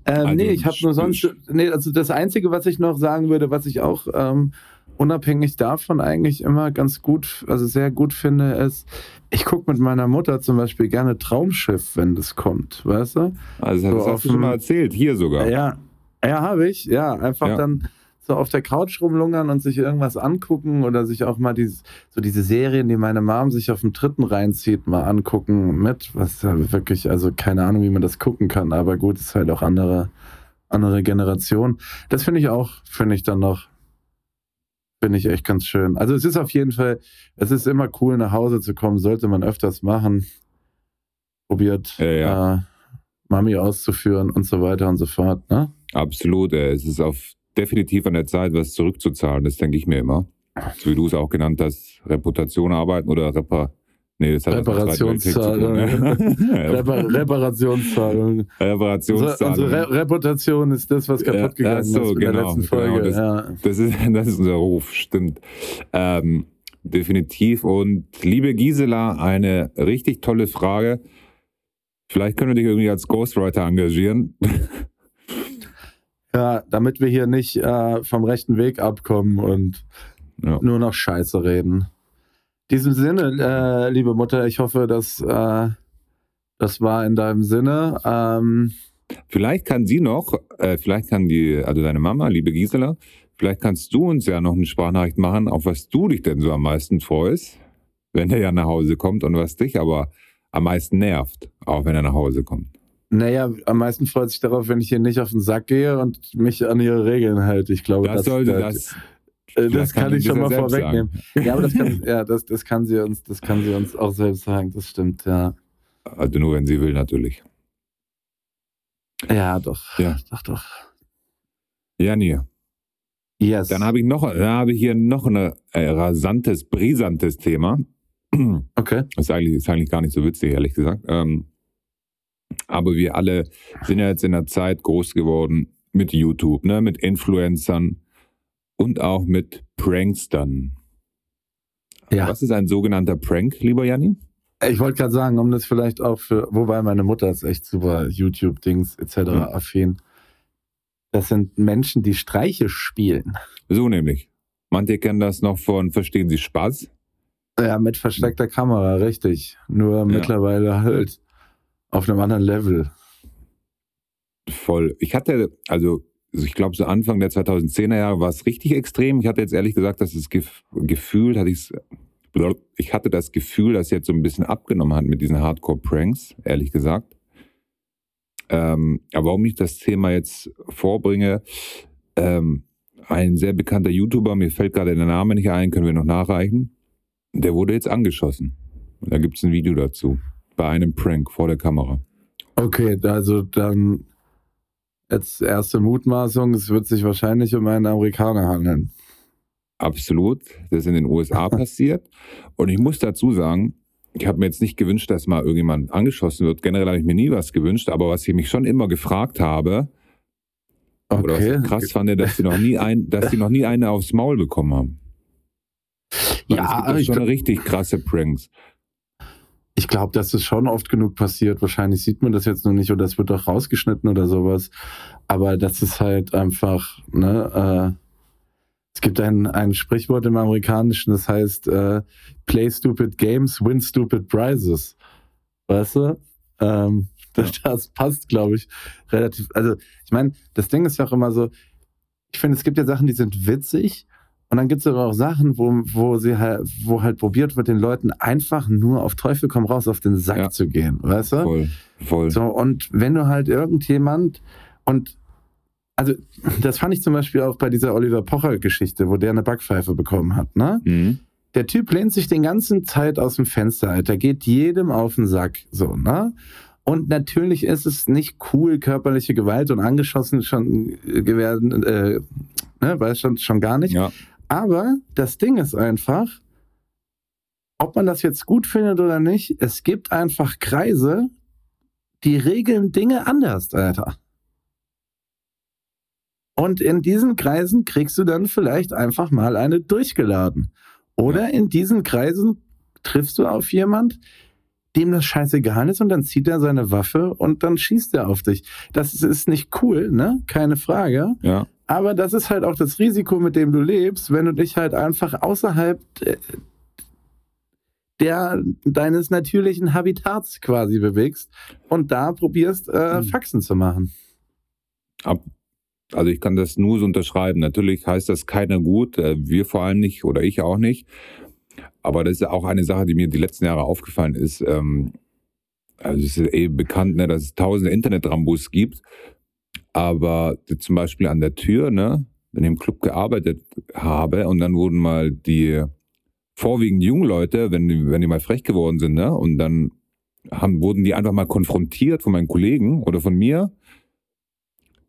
Ähm, Also, nee, ich habe nur sonst, nee, also das Einzige, was ich noch sagen würde, was ich auch ähm, unabhängig davon eigentlich immer ganz gut, also sehr gut finde, ist, ich gucke mit meiner Mutter zum Beispiel gerne Traumschiff, wenn das kommt, weißt du? Also das So hast du schon mal erzählt, hier sogar. Ja, ja, habe ich, ja, einfach Ja. dann so auf der Couch rumlungern und sich irgendwas angucken oder sich auch mal dieses, so diese Serien, die meine Mom sich auf dem dritten reinzieht, mal angucken mit, was halt wirklich, also keine Ahnung, wie man das gucken kann, aber gut, ist halt auch andere, andere Generation. Das finde ich auch, finde ich dann noch, finde ich echt ganz schön. Also es ist auf jeden Fall, es ist immer cool, nach Hause zu kommen, sollte man öfters machen. Probiert, Ja, ja. Äh, Mami auszuführen und so weiter und so fort, ne? Absolut. Es ist auf definitiv an der Zeit, was zurückzuzahlen. Das denke ich mir immer. So wie du es auch genannt hast, Reputation arbeiten oder Repar. Nee, das hat ne? Repar Reparationszahlung. Unsere, Reparationszahlung. unsere Re Reputation ist das, was kaputt Ja, gegangen ach so, ist in der genau, letzten Folge. genau, das- ja. Das ist, das ist unser Ruf, stimmt. Ähm, definitiv. Und liebe Gisela, eine richtig tolle Frage. Vielleicht können wir dich irgendwie als Ghostwriter engagieren. ja, damit wir hier nicht äh, vom rechten Weg abkommen und Ja. nur noch Scheiße reden. In diesem Sinne, äh, liebe Mutter, ich hoffe, dass äh, das war in deinem Sinne. Ähm, Vielleicht kann sie noch, äh, vielleicht kann die, also deine Mama, liebe Gisela, vielleicht kannst du uns ja noch eine Sprachnachricht machen, auf was du dich denn so am meisten freust, wenn der ja nach Hause kommt und was dich aber am meisten nervt, auch wenn er nach Hause kommt. Naja, am meisten freut sich darauf, wenn ich hier nicht auf den Sack gehe und mich an ihre Regeln halte. Ich glaube, Das das, sollte das, das. Äh, das kann, ich sie schon mal vorwegnehmen. sagen. Ja, aber das kann, ja, das, das kann sie uns, das kann sie uns auch selbst sagen. Das stimmt, ja. Also nur wenn sie will, natürlich. Ja, doch. Ja. Doch, doch. Ja, nee. Yes. Dann habe ich noch, dann habe ich hier noch ein äh, rasantes, brisantes Thema. okay. Das ist eigentlich, ist eigentlich gar nicht so witzig, ehrlich gesagt. Ähm, aber wir alle sind ja jetzt in der Zeit groß geworden mit YouTube, ne, mit Influencern und auch mit Prankstern. Ja. Was ist ein sogenannter Prank, lieber Janni? Ich wollte gerade sagen, um das vielleicht auch für, wobei meine Mutter ist echt super YouTube-Dings etc. Ja. affin. Das sind Menschen, die Streiche spielen. So nämlich. Manche kennen das noch von Verstehen Sie Spaß? Ja, mit versteckter Kamera, richtig. Nur mittlerweile halt auf einem anderen Level. Voll. Ich hatte, also ich glaube, so Anfang der 2010er Jahre war es richtig extrem. Ich hatte jetzt ehrlich gesagt, dass es gef gefühlt, hatte ich ich hatte das Gefühl, dass jetzt so ein bisschen abgenommen hat mit diesen Hardcore-Pranks, ehrlich gesagt. Ähm, aber warum ich das Thema jetzt vorbringe, ähm, ein sehr bekannter YouTuber, mir fällt gerade der Name nicht ein, können wir noch nachreichen, der wurde jetzt angeschossen. Da gibt es ein Video dazu, bei einem Prank vor der Kamera. Okay, also dann jetzt erste Mutmaßung, es wird sich wahrscheinlich um einen Amerikaner handeln. Absolut. Das ist in den USA passiert. Und ich muss dazu sagen, ich habe mir jetzt nicht gewünscht, dass mal irgendjemand angeschossen wird. Generell habe ich mir nie was gewünscht. Aber was ich mich schon immer gefragt habe, oder was Okay. ich krass fand, dass sie noch nie ein, dass sie noch nie eine aufs Maul bekommen haben. Weil Ja, es gibt schon richtig krasse Pranks. Ich glaube, das ist schon oft genug passiert. Wahrscheinlich sieht man das jetzt noch nicht oder es wird auch rausgeschnitten oder sowas. Aber das ist halt einfach, ne, äh, es gibt ein, ein Sprichwort im Amerikanischen, das heißt, äh, play stupid games, win stupid prizes. Weißt du? Ähm, das, das passt, glaube ich, relativ. Also, ich meine, das Ding ist ja auch immer so, ich finde, es gibt ja Sachen, die sind witzig. Und dann gibt es aber auch Sachen, wo, wo sie halt, wo halt probiert wird, den Leuten einfach nur auf Teufel komm raus auf den Sack Ja. zu gehen, weißt du? Voll, voll. So, und wenn du halt irgendjemand und also das fand ich zum Beispiel auch bei dieser Oliver Pocher-Geschichte, wo der eine Backpfeife bekommen hat, ne? Mhm. Der Typ lehnt sich den ganzen Zeit aus dem Fenster, Alter, geht jedem auf den Sack, so, ne? Und natürlich ist es nicht cool, körperliche Gewalt und angeschossen schon äh, werden, äh, ne, weiß schon, schon gar nicht. Ja, Aber das Ding ist einfach, ob man das jetzt gut findet oder nicht, es gibt einfach Kreise, die regeln Dinge anders, Alter. Und in diesen Kreisen kriegst du dann vielleicht einfach mal eine durchgeladen. Oder in diesen Kreisen triffst du auf jemand, dem das scheißegal ist und dann zieht er seine Waffe und dann schießt er auf dich. Das ist- ist nicht cool, ne? Keine Frage. ja. Aber das ist halt auch das Risiko, mit dem du lebst, wenn du dich halt einfach außerhalb äh, der deines natürlichen Habitats quasi bewegst und da probierst, äh, Mhm. Faxen zu machen. Ab, Also ich kann das nur so unterschreiben. Natürlich heißt das keiner gut, äh, wir vor allem nicht oder ich auch nicht. Aber das ist auch eine Sache, die mir die letzten Jahre aufgefallen ist. Ähm, also es ist eh bekannt, ne, dass es tausende Internet-Rambos gibt. Aber zum Beispiel an der Tür, ne, wenn ich im Club gearbeitet habe und dann wurden mal die vorwiegend jungen Leute, wenn die, wenn die mal frech geworden sind, ne, und dann haben, wurden die einfach mal konfrontiert von meinen Kollegen oder von mir,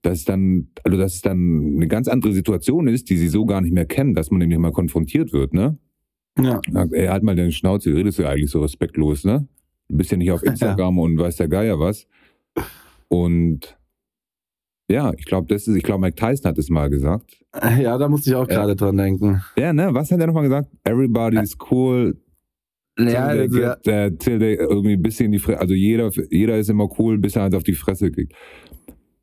dass dann, also dass es dann eine ganz andere Situation ist, die sie so gar nicht mehr kennen, dass man nämlich mal konfrontiert wird, ne? Ja. Ey, halt mal deine Schnauze, du redest ja eigentlich so respektlos, ne? Du bist ja nicht auf Instagram ja. und weiß der Geier was. Und ja, ich glaube, das ist, ich glaube, Mike Tyson hat es mal gesagt. Ja, da musste ich auch gerade dran denken. Ja, ne? Was hat er nochmal gesagt? Everybody is cool. Ja, till they, also, get, äh, till they irgendwie ein bisschen in die Fresse, also jeder, jeder ist immer cool, bis er halt auf die Fresse kriegt.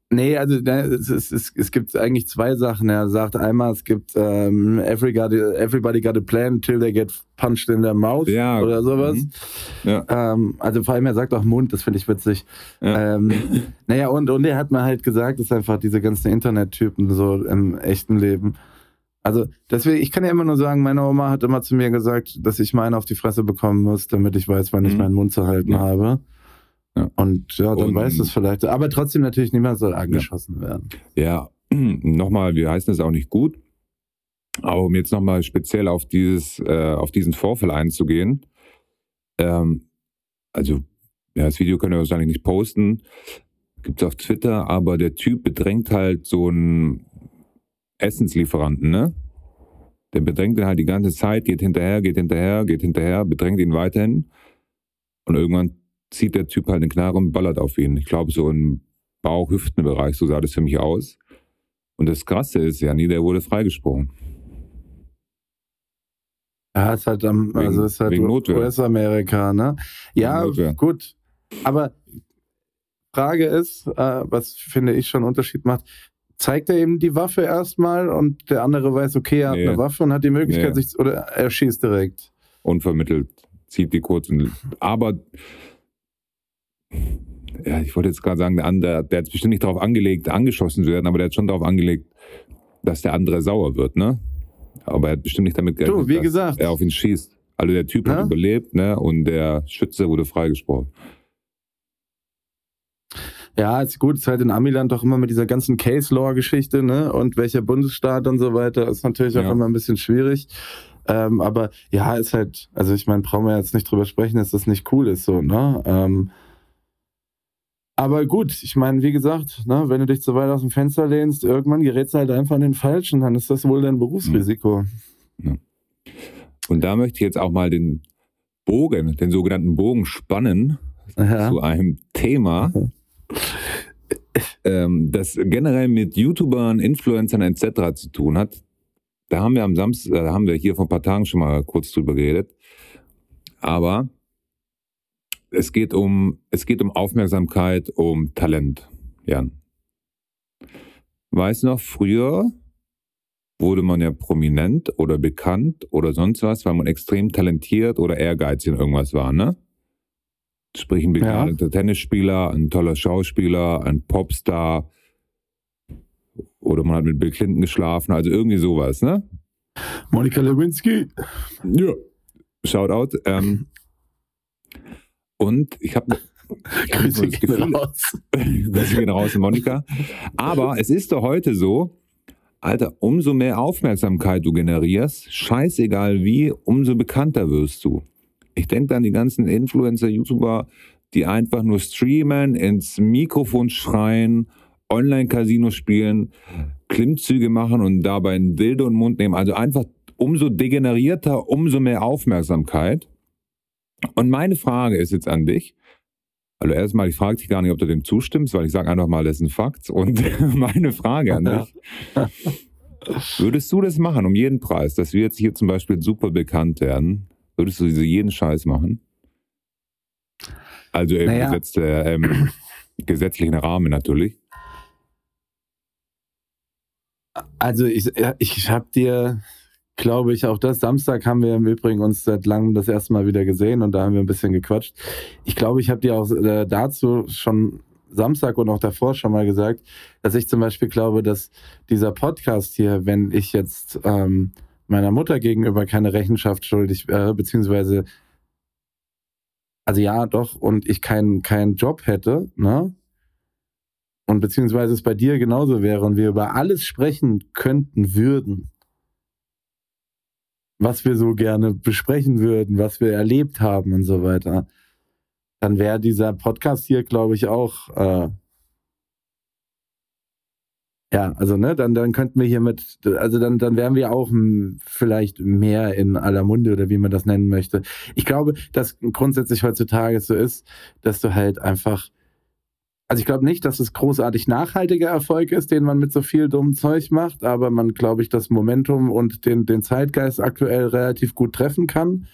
Nee, also ne, es, es, es, gibt eigentlich zwei Sachen. Er sagt einmal, es gibt ähm, everybody, everybody got a plan till they get punched in their mouth Ja. oder sowas. Mhm. Ja. Ähm, also vor allem, er sagt auch Mund, das finde ich witzig. Ja. Ähm, naja, und, und er hat mir halt gesagt, dass einfach diese ganzen Internettypen so im echten Leben. Also deswegen, ich kann ja immer nur sagen, meine Oma hat immer zu mir gesagt, dass ich meine auf die Fresse bekommen muss, damit ich weiß, wann ich Mhm. meinen Mund zu halten Ja. habe. Ja. Und ja, dann Und- weiß es vielleicht. Aber trotzdem natürlich niemand soll angeschossen werden. Ja, nochmal, wir heißen es auch nicht gut. Aber um jetzt nochmal speziell auf dieses, äh, auf diesen Vorfall einzugehen, ähm, also ja, das Video können wir wahrscheinlich nicht posten, gibt's auf Twitter, aber der Typ bedrängt halt so einen Essenslieferanten, ne? Der bedrängt ihn halt die ganze Zeit, geht hinterher, geht hinterher, geht hinterher, bedrängt ihn weiterhin. Und irgendwann zieht der Typ halt eine Knarre und ballert auf ihn. Ich glaube, so im Bauch-Hüftenbereich, so sah das für mich aus. Und das Krasse ist, Janni, der wurde freigesprochen. Ja, ist halt, am, Wegen- also ist halt. US-Amerika, ne? Ja, gut. Aber Frage ist, äh, was finde ich schon einen Unterschied macht, zeigt er eben die Waffe erstmal und der andere weiß, okay, er hat Nee. eine Waffe und hat die Möglichkeit, Nee. sich, oder er schießt direkt. Unvermittelt. Zieht die kurz und, aber, ja, ich wollte jetzt gerade sagen, der andere, der hat bestimmt nicht darauf angelegt, angeschossen zu werden, aber der hat schon darauf angelegt, dass der andere sauer wird, ne? Aber er hat bestimmt nicht damit gerechnet, wie dass gesagt. er auf ihn schießt. Also der Typ Ja? hat überlebt, ne? Und der Schütze wurde freigesprochen. Ja, ist gut, ist halt in Amiland doch immer mit dieser ganzen Case-Law-Geschichte, ne? Und welcher Bundesstaat und so weiter, ist natürlich auch Ja. immer ein bisschen schwierig. Ähm, aber ja, ist halt, also ich meine, brauchen wir jetzt nicht drüber sprechen, dass das nicht cool ist, so, ne? Ähm, aber gut, ich meine, wie gesagt, ne, wenn du dich zu weit aus dem Fenster lehnst, irgendwann gerätst du halt einfach an den Falschen, dann ist das wohl dein Berufsrisiko. Und da möchte ich jetzt auch mal den Bogen, den sogenannten Bogen spannen Ja. zu einem Thema, ähm, das generell mit YouTubern, Influencern etc. zu tun hat. Da haben wir am Samstag, da haben wir hier vor ein paar Tagen schon mal kurz drüber geredet. Aber es geht um, es geht um Aufmerksamkeit, um Talent, Jan. Weißt du noch, früher wurde man ja prominent oder bekannt oder sonst was, weil man extrem talentiert oder ehrgeizig in irgendwas war, ne? Sprich ein begnadeter Tennisspieler, ein toller Schauspieler, ein Popstar oder man hat mit Bill Clinton geschlafen, also irgendwie sowas, ne? Monika Lewinsky. Ja. Shoutout. Ähm, und ich habe Grüße gehen raus. Grüße gehen raus, Monika. Aber es ist doch heute so, Alter, umso mehr Aufmerksamkeit du generierst, scheißegal wie, umso bekannter wirst du. Ich denke an die ganzen Influencer, YouTuber, die einfach nur streamen, ins Mikrofon schreien, Online-Casino spielen, Klimmzüge machen und dabei ein Dildo in den Mund nehmen. Also einfach umso degenerierter, umso mehr Aufmerksamkeit. Und meine Frage ist jetzt an dich. Also erstmal, ich frage dich gar nicht, ob du dem zustimmst, weil ich sage einfach mal, das ist ein Fakt. Und meine Frage an dich. Würdest du das machen um jeden Preis, dass wir jetzt hier zum Beispiel super bekannt werden? Würdest du diese jeden Scheiß machen? Also im Naja. Gesetz der, ähm, gesetzlichen Rahmen natürlich. Also ich, ich habe dir, glaube ich, auch das Samstag haben wir im Übrigen uns seit langem das erste Mal wieder gesehen und da haben wir ein bisschen gequatscht. Ich glaube, ich habe dir auch äh, dazu schon Samstag und auch davor schon mal gesagt, dass ich zum Beispiel glaube, dass dieser Podcast hier, wenn ich jetzt ähm, meiner Mutter gegenüber keine Rechenschaft schuldig wäre, beziehungsweise, also ja, doch, und ich keinen keinen Job hätte, ne? Und beziehungsweise es bei dir genauso wäre und wir über alles sprechen könnten, würden, was wir so gerne besprechen würden, was wir erlebt haben und so weiter, dann wäre dieser Podcast hier, glaube ich, auch äh, ja, also ne, dann, dann könnten wir hier mit, also dann, dann wären wir auch vielleicht mehr in aller Munde oder wie man das nennen möchte. Ich glaube, dass grundsätzlich heutzutage so ist, dass du halt einfach, also ich glaube nicht, dass es großartig nachhaltiger Erfolg ist, den man mit so viel dummem Zeug macht, aber man, glaube ich, das Momentum und den, den Zeitgeist aktuell relativ gut treffen kann.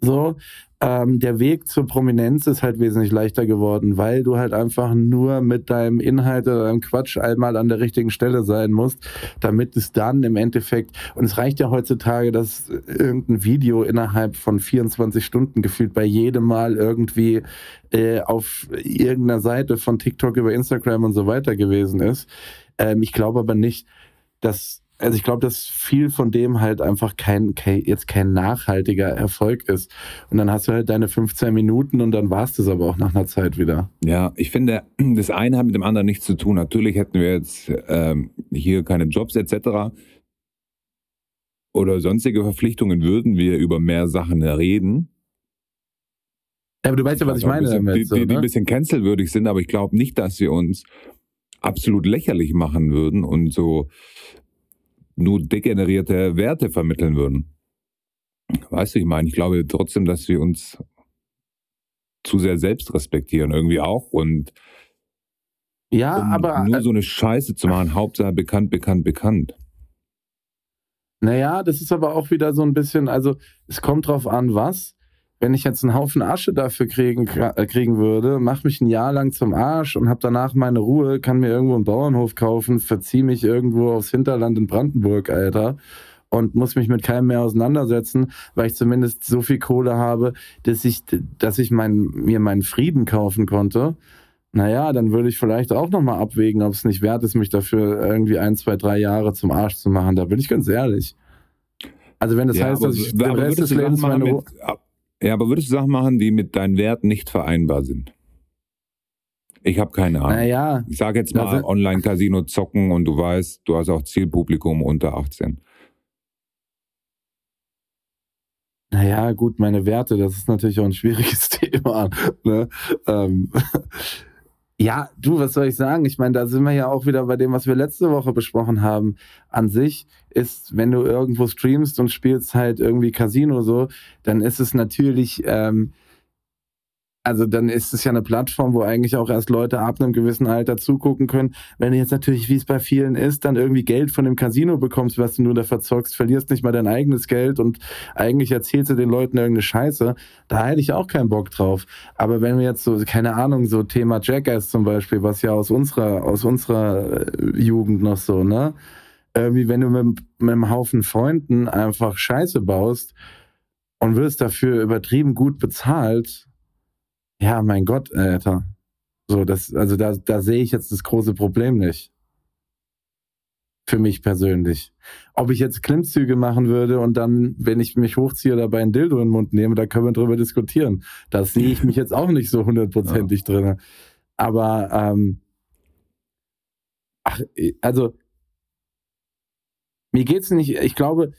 So, ähm, der Weg zur Prominenz ist halt wesentlich leichter geworden, weil du halt einfach nur mit deinem Inhalt oder deinem Quatsch einmal an der richtigen Stelle sein musst, damit es dann im Endeffekt, und es reicht ja heutzutage, dass irgendein Video innerhalb von 24 Stunden gefühlt bei jedem Mal irgendwie äh, auf irgendeiner Seite von TikTok über Instagram und so weiter gewesen ist. Ähm, ich glaube aber nicht, dass also ich glaube, dass viel von dem halt einfach kein, kein, jetzt kein nachhaltiger Erfolg ist. Und dann hast du halt deine 15 Minuten und dann war es aber auch nach einer Zeit wieder. Ja, ich finde, das eine hat mit dem anderen nichts zu tun. Natürlich hätten wir jetzt ähm, hier keine Jobs etc. Oder sonstige Verpflichtungen, würden wir über mehr Sachen reden. Ja, aber du weißt ja, was ich meine bisschen, damit. Die, so, die, die ne? ein bisschen cancelwürdig sind, aber ich glaube nicht, dass wir uns absolut lächerlich machen würden und so nur degenerierte Werte vermitteln würden. Weißt du, ich meine, ich glaube trotzdem, dass wir uns zu sehr selbst respektieren, irgendwie auch. Und ja, um aber nur so eine Scheiße zu machen, Hauptsache bekannt, bekannt, bekannt. Naja, das ist aber auch wieder so ein bisschen, also es kommt drauf an, was. Wenn ich jetzt einen Haufen Asche dafür kriegen, äh, kriegen würde, mach mich ein Jahr lang zum Arsch und hab danach meine Ruhe, kann mir irgendwo einen Bauernhof kaufen, verzieh mich irgendwo aufs Hinterland in Brandenburg, Alter, und muss mich mit keinem mehr auseinandersetzen, weil ich zumindest so viel Kohle habe, dass ich, dass ich mein, mir meinen Frieden kaufen konnte. Naja, dann würde ich vielleicht auch nochmal abwägen, ob es nicht wert ist, mich dafür irgendwie ein, zwei, drei Jahre zum Arsch zu machen. Da bin ich ganz ehrlich. Also wenn das heißt, aber, dass ich den Rest des Lebens meine Ruhe... mit, ja, aber würdest du Sachen machen, die mit deinen Werten nicht vereinbar sind? Ich habe keine Ahnung. Naja, Ich sage jetzt mal Online-Casino zocken und du weißt, du hast auch Zielpublikum unter 18. naja, gut, meine Werte, das ist natürlich auch ein schwieriges Thema. Ne? Ähm, ja, du, was soll ich sagen? Ich meine, da sind wir ja auch wieder bei dem, was wir letzte Woche besprochen haben. An sich ist, wenn du irgendwo streamst und spielst halt irgendwie Casino so, dann ist es natürlich, ähm, also dann ist es ja eine Plattform, wo eigentlich auch erst Leute ab einem gewissen Alter zugucken können. Wenn du jetzt natürlich, wie es bei vielen ist, dann irgendwie Geld von dem Casino bekommst, was du nur da verzockst, verlierst nicht mal dein eigenes Geld und eigentlich erzählst du den Leuten irgendeine Scheiße, da hätte ich auch keinen Bock drauf. Aber wenn wir jetzt so, keine Ahnung, so Thema Jackass zum Beispiel, was ja aus unserer, aus unserer äh, Jugend noch so, ne? Irgendwie, wenn du mit, mit einem Haufen Freunden einfach Scheiße baust und wirst dafür übertrieben gut bezahlt, ja, mein Gott, Alter. So, das, also da, da sehe ich jetzt das große Problem nicht. Für mich persönlich. Ob ich jetzt Klimmzüge machen würde und dann, wenn ich mich hochziehe, dabei ein Dildo in den Mund nehme, da können wir drüber diskutieren. Da sehe ich mich jetzt auch nicht so hundertprozentig drin. Aber, ähm, ach, also, mir geht's nicht, ich glaube,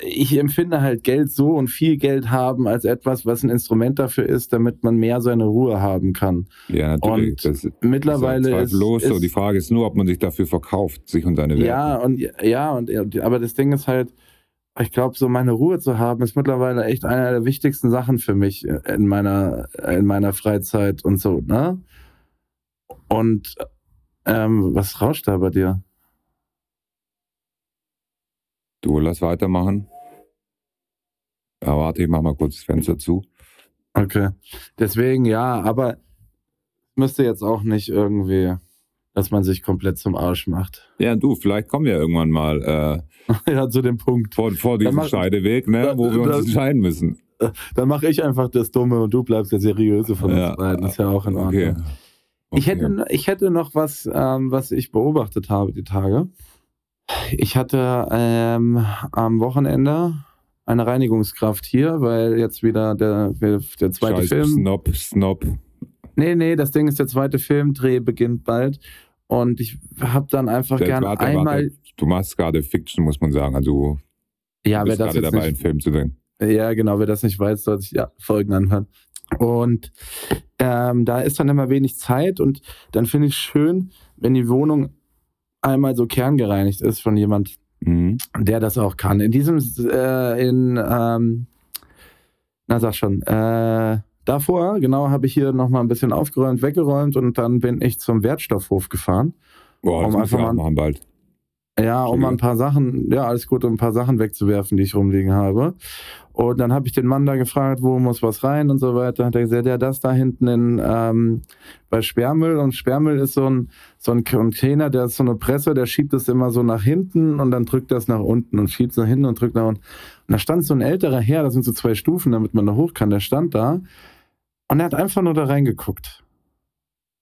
ich empfinde halt Geld so und viel Geld haben als etwas, was ein Instrument dafür ist, damit man mehr seine Ruhe haben kann. Ja, natürlich. Und das ist Mittlerweile ist, zweifellos so. ist Die Frage ist nur, ob man sich dafür verkauft, sich und seine Werte. ja und ja und aber das Ding ist halt, ich glaube, so meine Ruhe zu haben, ist mittlerweile echt eine der wichtigsten Sachen für mich in meiner in meiner Freizeit und so, ne? Und ähm, was rauscht da bei dir? Du, lass weitermachen. Ja, warte, ich mach mal kurz das Fenster zu. Okay. Deswegen ja, aber müsste jetzt auch nicht irgendwie, dass man sich komplett zum Arsch macht. Ja, du, vielleicht kommen wir irgendwann mal äh, ja, zu dem Punkt. vor, vor diesem mach- Scheideweg, ne, wo wir uns da- entscheiden müssen. Dann mache ich einfach das Dumme und du bleibst der Seriöse von uns Ja, beiden. Ist ja auch in Ordnung. Okay. Ich, hätte, ich hätte noch was, ähm, was ich beobachtet habe die Tage. Ich hatte ähm, am Wochenende eine Reinigungskraft hier, weil jetzt wieder der, der zweite Scheiß Film. Snob, Snob. Nee, nee, das Ding ist, der zweite Filmdreh beginnt bald. Und ich habe dann einfach Der- gern warte, einmal. warte. Du machst gerade Fiction, muss man sagen. Also Ja, du wer bist das gerade dabei, einen nicht, Film zu drehen. Ja, genau, wer das nicht weiß, soll sich ja Folgen anhören. Und ähm, da ist dann immer wenig Zeit und dann finde ich schön, wenn die Wohnung einmal so kerngereinigt ist von jemand, Mhm. der das auch kann. In diesem, äh, in, ähm, na sag schon, äh, davor, genau, habe ich hier nochmal ein bisschen aufgeräumt, weggeräumt und dann bin ich zum Wertstoffhof gefahren. Boah, das Um einfach mal- machen bald. Ja, um ein paar Sachen, ja, alles gut, um ein paar Sachen wegzuwerfen, die ich rumliegen habe. Und dann habe ich den Mann da gefragt, wo muss was rein und so weiter. Hat er gesagt, ja, das da hinten in, ähm, bei Sperrmüll. Und Sperrmüll ist so ein, so ein Container, der ist so eine Presse, der schiebt es immer so nach hinten und dann drückt das nach unten und schiebt es nach hinten und drückt nach unten. Und da stand so ein älterer Herr, das sind so zwei Stufen, damit man da hoch kann, der stand da und er hat einfach nur da reingeguckt.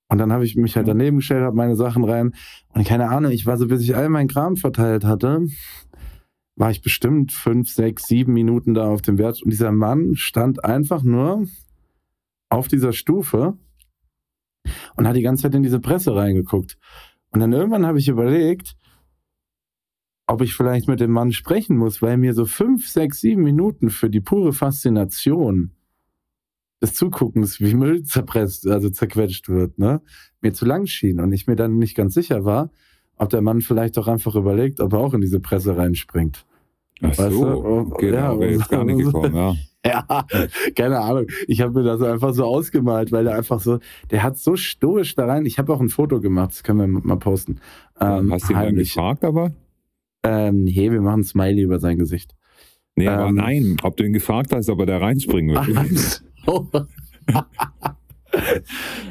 Und dann habe ich mich halt daneben gestellt, habe meine Sachen rein. Und keine Ahnung, ich war so, bis ich all meinen Kram verteilt hatte, war ich bestimmt fünf, sechs, sieben Minuten da auf dem Wert. Und dieser Mann stand einfach nur auf dieser Stufe und hat die ganze Zeit in diese Presse reingeguckt. Und dann irgendwann habe ich überlegt, ob ich vielleicht mit dem Mann sprechen muss, weil mir so fünf, sechs, sieben Minuten für die pure Faszination des Zuguckens, wie Müll zerpresst, also zerquetscht wird, ne, mir zu lang schien und ich mir dann nicht ganz sicher war, ob der Mann vielleicht auch einfach überlegt, ob er auch in diese Presse reinspringt. Ach Weißt so, du? okay, Ja, jetzt gar nicht gekommen, ja. Ja, keine Ahnung. Ich habe mir das einfach so ausgemalt, weil er einfach so, der hat so stoisch da rein. Ich habe auch ein Foto gemacht, das können wir mal posten. Ähm, Hast du ihn dann gefragt, aber? Ähm, nee, wir machen ein Smiley über sein Gesicht. Nee, aber Ähm. nein, ob du ihn gefragt hast, ob er da reinspringen will.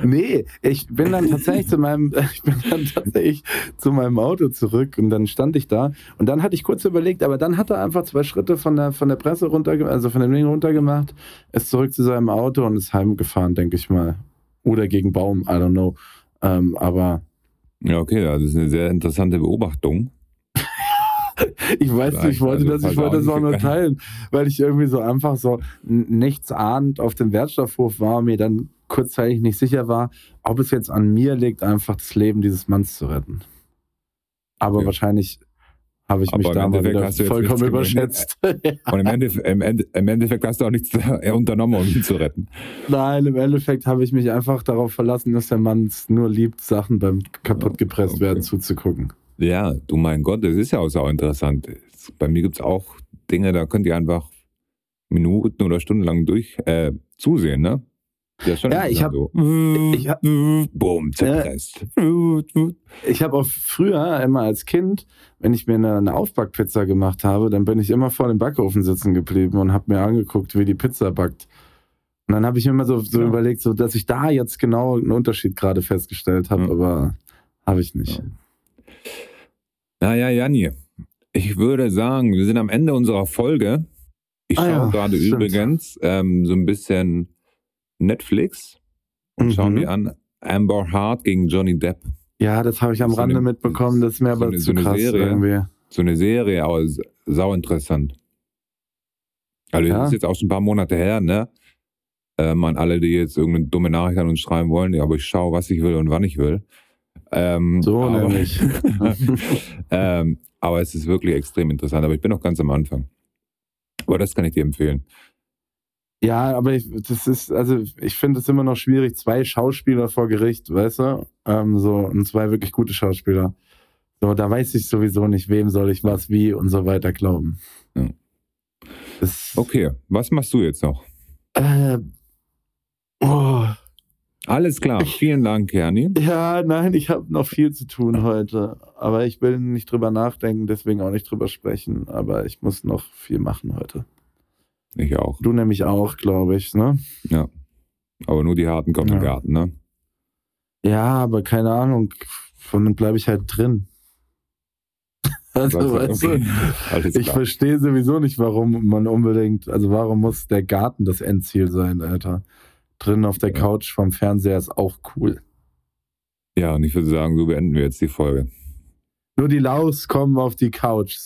nee, ich bin dann tatsächlich zu meinem, ich bin dann tatsächlich zu meinem Auto zurück und dann stand ich da und dann hatte ich kurz überlegt, aber dann hat er einfach zwei Schritte von der, von der Presse runter, also von dem Ding runter gemacht, ist zurück zu seinem Auto und ist heimgefahren, denke ich mal. Oder gegen Baum, I don't know. Ähm, aber Ja, okay, das ist eine sehr interessante Beobachtung. Ich weiß nicht, ich wollte Also, das, ich pass wollte das auch nur teilen, weil ich irgendwie so einfach so nichts ahnend auf dem Wertstoffhof war und mir dann kurzzeitig nicht sicher war, ob es jetzt an mir liegt, einfach das Leben dieses Manns zu retten. Aber Ja. wahrscheinlich habe ich mich Aber im da mal wieder vollkommen überschätzt. Und im, Endeffekt, im, Ende, im Endeffekt hast du auch nichts unternommen, um ihn zu retten. Nein, im Endeffekt habe ich mich einfach darauf verlassen, dass der Mann es nur liebt, Sachen beim kaputtgepresst Okay. werden zuzugucken. Ja, du mein Gott, das ist ja auch sau interessant. Bei mir gibt es auch Dinge, da könnt ihr einfach Minuten oder Stunden lang durch äh, zusehen, ne? Ja, schon Ja, ich interessant hab- so. ich hab- Boom, zerpresst. Ich habe auch früher immer als Kind, wenn ich mir eine, eine Aufbackpizza gemacht habe, dann bin ich immer vor dem Backofen sitzen geblieben und habe mir angeguckt, wie die Pizza backt. Und dann habe ich mir immer so, so Ja. überlegt, so, dass ich da jetzt genau einen Unterschied gerade festgestellt habe, Ja. aber habe ich nicht. Ja. Naja, Janni, ich würde sagen, wir sind am Ende unserer Folge. Ich Ah schaue ja, gerade stimmt. übrigens ähm, so ein bisschen Netflix und schaue Mhm. mir an Amber Hart gegen Johnny Depp. Ja, das habe ich am So Rande eine- mitbekommen, das ist mir so aber eine- zu so eine krass Serie. irgendwie. So eine Serie, aber sau interessant. Also das Ja. ist jetzt auch schon ein paar Monate her, ne? Ähm, an alle, die jetzt irgendeine dumme Nachricht an uns schreiben wollen, ja, aber ich schaue, was ich will und wann ich will. Ähm, So aber, nämlich. ähm, aber es ist wirklich extrem interessant. Aber ich bin noch ganz am Anfang. Aber das kann ich dir empfehlen. Ja, aber ich, das ist, also ich finde es immer noch schwierig, zwei Schauspieler vor Gericht, weißt du? Ähm, so, und zwei wirklich gute Schauspieler. So, da weiß ich sowieso nicht, wem soll ich was, wie und so weiter glauben. Ja. Das, Okay, was machst du jetzt noch? äh, oh, Alles klar, vielen Dank, Kerni. ja, nein, ich habe noch viel zu tun heute. Aber ich will nicht drüber nachdenken, deswegen auch nicht drüber sprechen. Aber ich muss noch viel machen heute. Ich auch. Du nämlich auch, glaube ich, ne? Aber nur die Harten kommen im Ja. Garten, ne? Ja, aber keine Ahnung. Von dann bleibe ich halt drin. Also, weißt du, Okay, Alles ich verstehe sowieso nicht, warum man unbedingt, also warum muss der Garten das Endziel sein, Alter. Drin auf der Ja. Couch vom Fernseher ist auch cool. Ja, und ich würde sagen, so beenden wir jetzt die Folge. Nur die Laus kommen auf die Couch.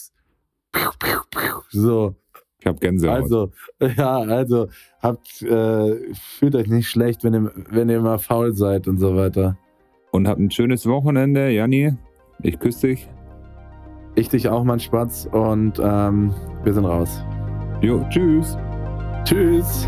So. Ich habe Gänsehaut. Also, ja, also habt, äh, fühlt euch nicht schlecht, wenn ihr, wenn ihr immer faul seid und so weiter. Und habt ein schönes Wochenende, Janni. Ich küsse dich. Ich dich auch, mein Spatz. Und ähm, wir sind raus. Jo, tschüss. Tschüss.